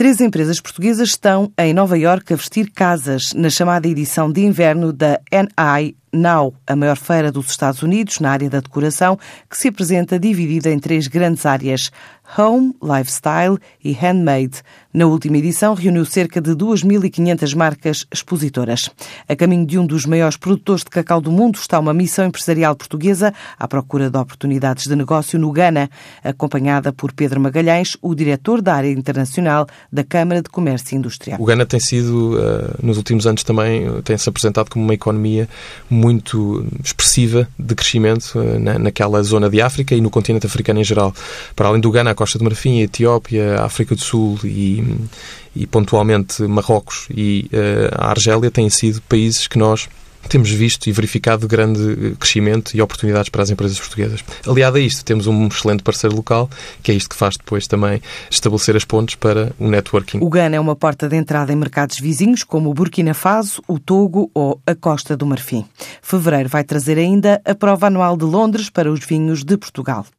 Três empresas portuguesas estão em Nova Iorque a vestir casas na chamada edição de inverno da NI Now, a maior feira dos Estados Unidos na área da decoração, que se apresenta dividida em três grandes áreas: Home, Lifestyle e Handmade. Na última edição, reuniu cerca de 2.500 marcas expositoras. A caminho de um dos maiores produtores de cacau do mundo está uma missão empresarial portuguesa à procura de oportunidades de negócio no Ghana, acompanhada por Pedro Magalhães, o diretor da área internacional da Câmara de Comércio e Indústria. O Ghana tem sido, eh, nos últimos anos também, tem-se apresentado como uma economia expressiva de crescimento eh, naquela zona de África e no continente africano em geral. Para além do Ghana, a Costa de Marfim, a Etiópia, a África do Sul e e, pontualmente Marrocos e uh, a Argélia têm sido países que nós temos visto e verificado grande crescimento e oportunidades para as empresas portuguesas. Aliado a isto, temos um excelente parceiro local, que é isto que faz depois também estabelecer as pontes para o networking. O Ghana é uma porta de entrada em mercados vizinhos como o Burkina Faso, o Togo ou a Costa do Marfim. Fevereiro vai trazer ainda a prova anual de Londres para os vinhos de Portugal.